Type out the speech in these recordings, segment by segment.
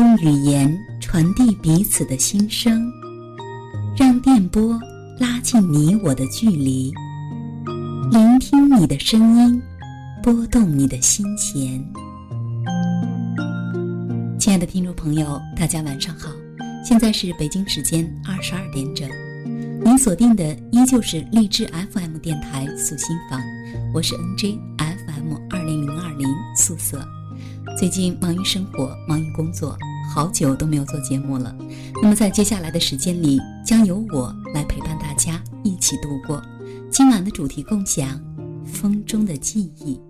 用语言传递彼此的心声，让电波拉近你我的距离。聆听你的声音，拨动你的心弦。亲爱的听众朋友，大家晚上好，现在是北京时间二十二点整，您锁定的依旧是励志 FM 电台素心房，我是 NJ FM 二零零二零素色。最近忙于生活，忙于工作，好久都没有做节目了。那么在接下来的时间里，将由我来陪伴大家一起度过今晚的主题共享：风中的记忆。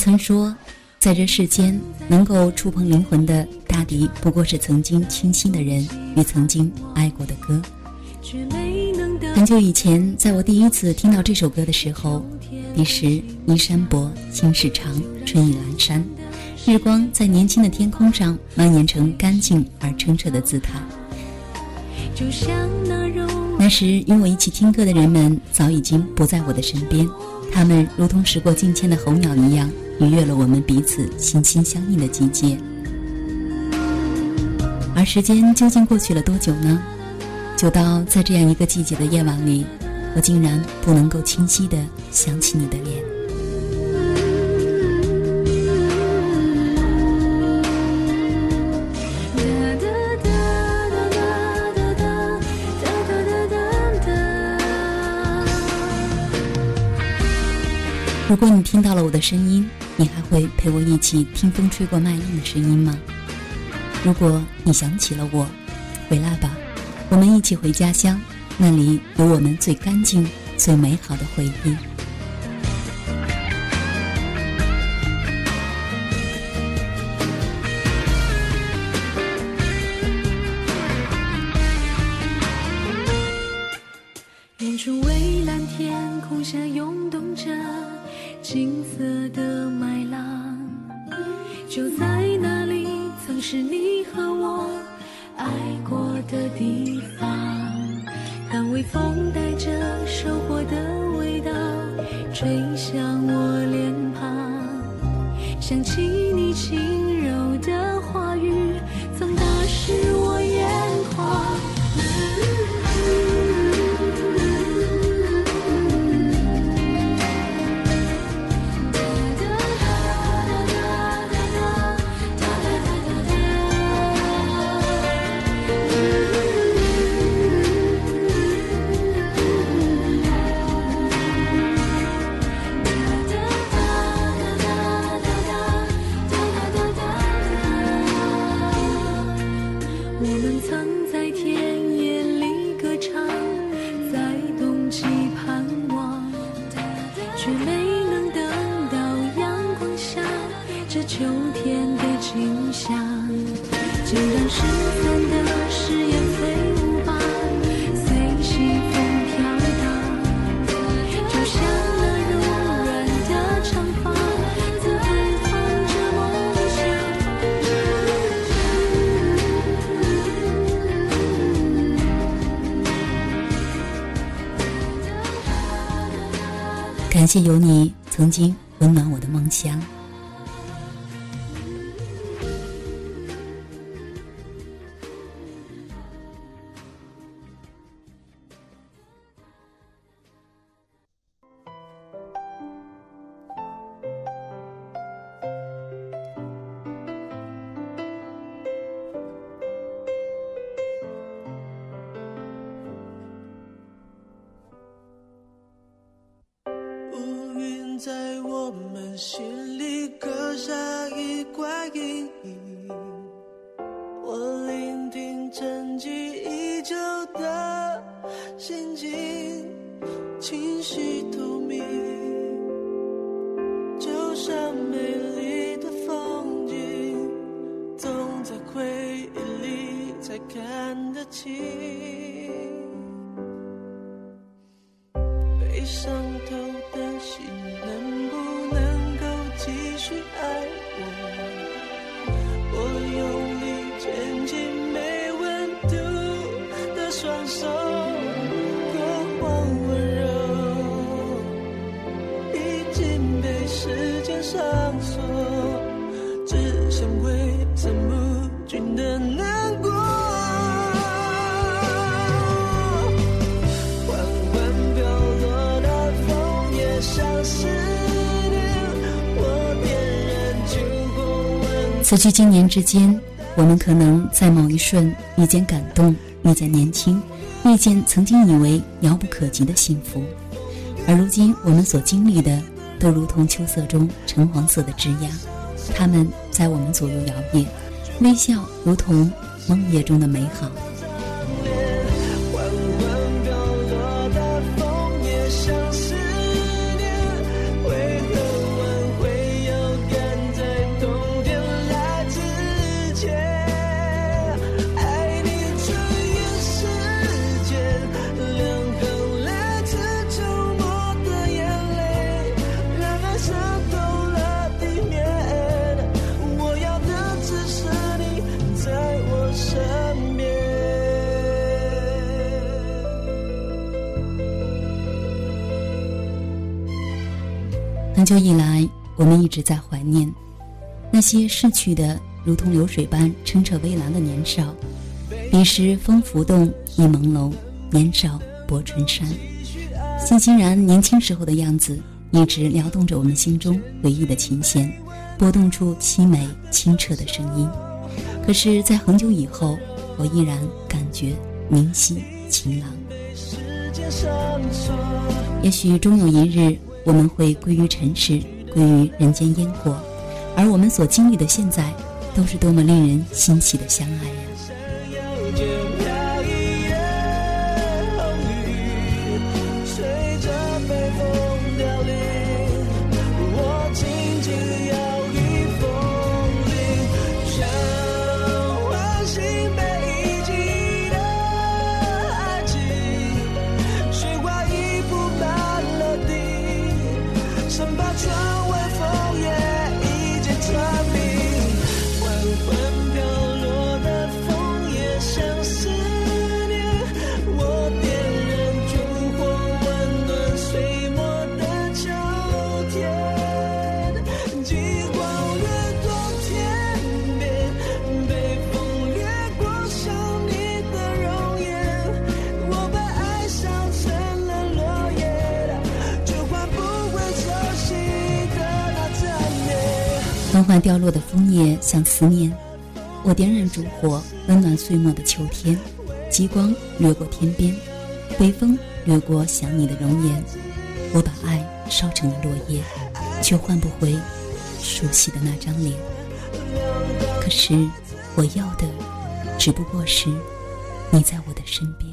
曾说，在这世间，能够触碰灵魂的，大抵不过是曾经倾心的人与曾经爱过的歌。很久以前，在我第一次听到这首歌的时候，彼时依山薄，心事长，春意阑珊，日光在年轻的天空上蔓延成干净而澄澈的姿态。那时与我一起听歌的人们早已经不在我的身边。他们如同时过境迁的候鸟一样，逾越了我们彼此心心相印的季节。而时间究竟过去了多久呢？久到在这样一个季节的夜晚里，我竟然不能够清晰的想起你的脸。如果你听到了我的声音，你还会陪我一起听风吹过麦浪的声音吗？如果你想起了我，回来吧，我们一起回家乡，那里有我们最干净、最美好的回忆。想起你我们曾感谢有你曾经温暖我的梦乡。在我们心里刻下一块阴影，我聆听沉寂已久的心境，清晰透明，就像美丽的风景，总在回忆里才看得清，此去经年之间，我们可能在某一瞬遇见感动，遇见年轻，遇见曾经以为遥不可及的幸福，而如今我们所经历的，都如同秋色中橙黄色的枝桠，它们在我们左右摇曳，微笑如同梦夜中的美好。很久以来，我们一直在怀念那些逝去的如同流水般清澈微澜的年少。彼时风浮动，意朦胧，年少薄春山。欣欣然年轻时候的样子，一直撩动着我们心中回忆的琴弦，拨动出凄美清澈的声音。可是，在很久以后，我依然感觉明晰晴朗。也许终有一日。我们会归于尘世，归于人间烟火，而我们所经历的现在，都是多么令人欣喜的相爱呀！缓缓掉落的枫叶像思念，我点燃烛火，温暖岁末的秋天。极光掠过天边，北风掠过想你的容颜。我把爱烧成了落叶，却换不回熟悉的那张脸。可是我要的，只不过是你在我的身边。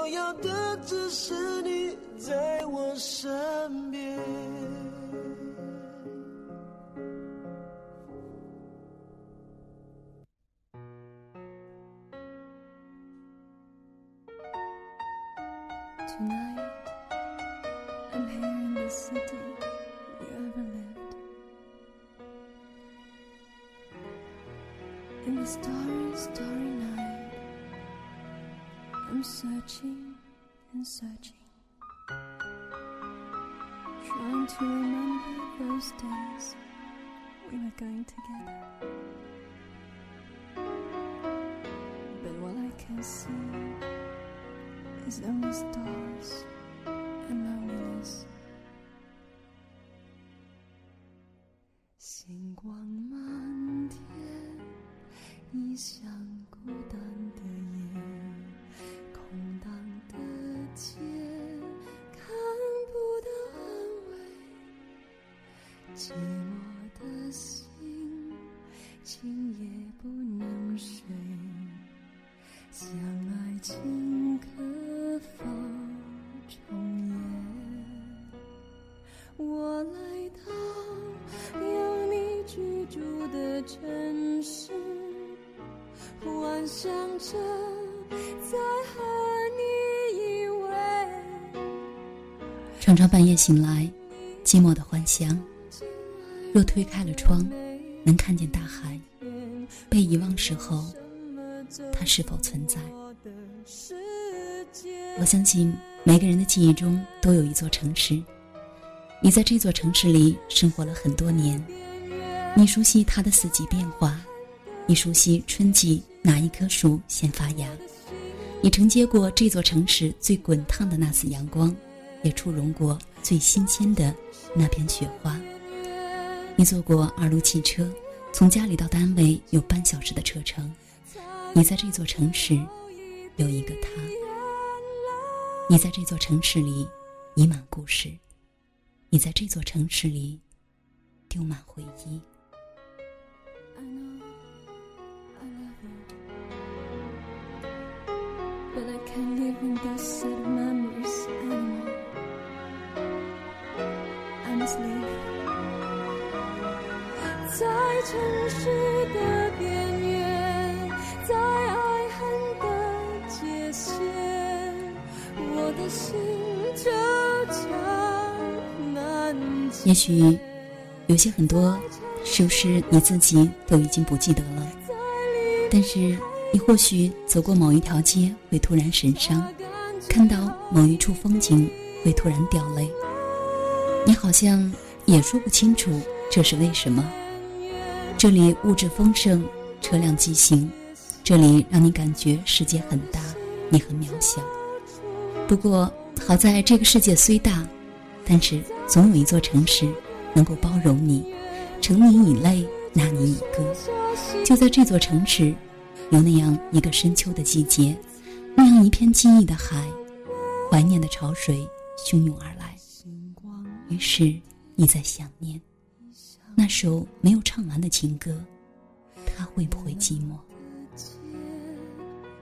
我要的只是你在我身边。Trying to remember those days we were going together. But what I can see is only stars and loneliness. 今夜不能睡，想爱情可否重演？我来到有你居住的城市，幻想着再和你依偎。常常半夜醒来，寂寞的幻想。若推开了窗，能看见大海。被遗忘时候，它是否存在？我相信每个人的记忆中都有一座城市。你在这座城市里生活了很多年，你熟悉它的四季变化，你熟悉春季哪一棵树先发芽，你承接过这座城市最滚烫的那次阳光，也触融过最新鲜的那片雪花。你坐过二路汽车，从家里到单位有半小时的车程。你在这座城市有一个他，你在这座城市里溢满故事。你在这座城市里丢满回忆。I know I 在城市的边缘，在爱恨的界限，我的心就这难解。也许有些很多，是不是你自己都已经不记得了？但是你或许走过某一条街会突然神伤，看到某一处风景会突然掉泪。你好像也说不清楚这是为什么。这里物质丰盛，车辆疾行，这里让你感觉世界很大，你很渺小。不过好在这个世界虽大，但是总有一座城市能够包容你，承你以泪，纳你以歌。就在这座城池，有那样一个深秋的季节，那样一片记忆的海，怀念的潮水汹涌而来。于是你在想念那首没有唱完的情歌，他会不会寂寞？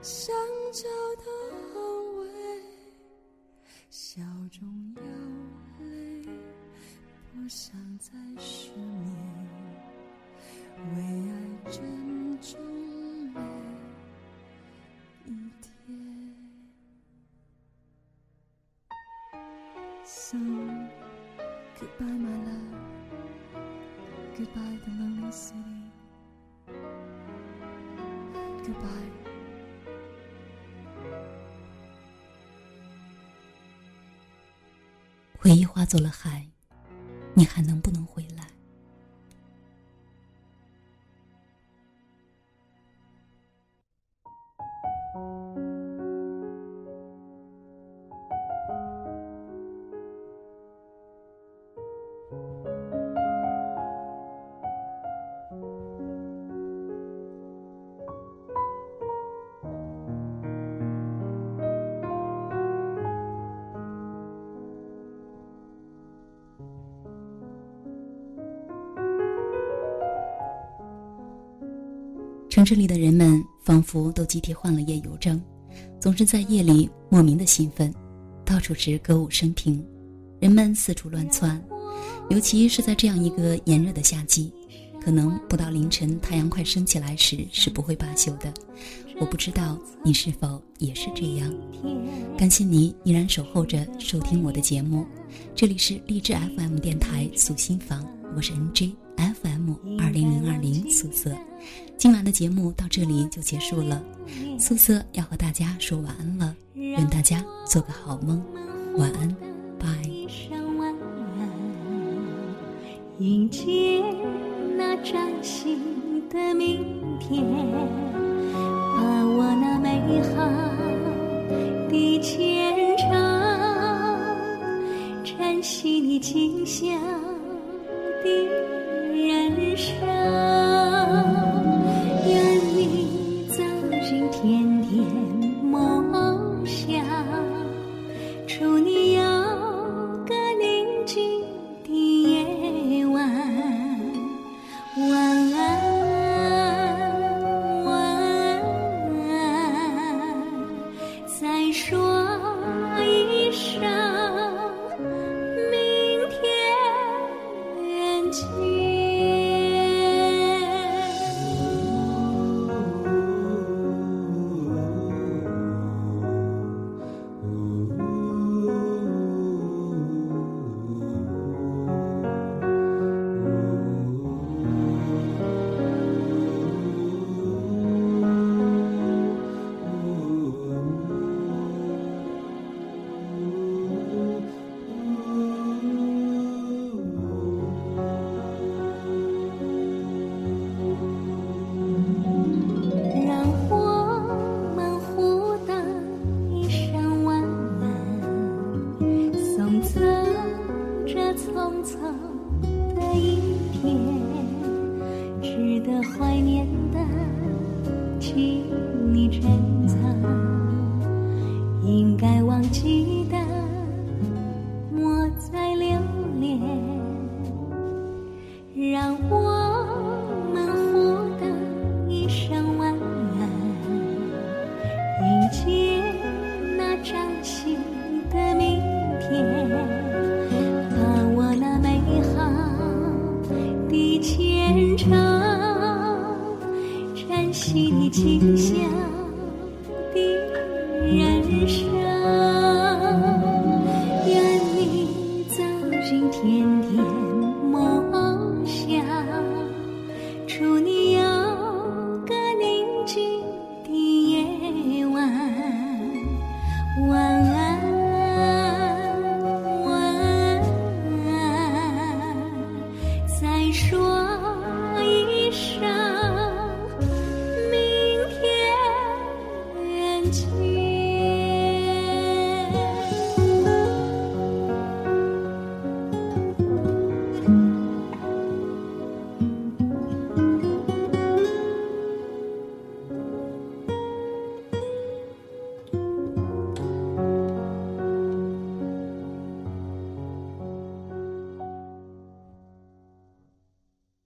想找到安慰，笑中有泪，不想再失眠，为爱珍重每一天。So goodbye, my love. Goodbye, 回忆化作了海，你还能不能回这里的人们仿佛都集体患了夜游症，总是在夜里莫名的兴奋，到处是歌舞升平，人们四处乱窜，尤其是在这样一个炎热的夏季，可能不到凌晨太阳快升起来时是不会罢休的。我不知道你是否也是这样。感谢你依然守候着收听我的节目，这里是励志 FM 电台素心房，我是 NJ FM 二零零二零素色。今晚的节目到这里就结束了，素色要和大家说晚安了，愿大家做个好梦，晚安，拜。迎接那崭新的明天，把我那美好的前程，珍惜你吉祥的写那崭新的明天把我那美好的前程崭新的景象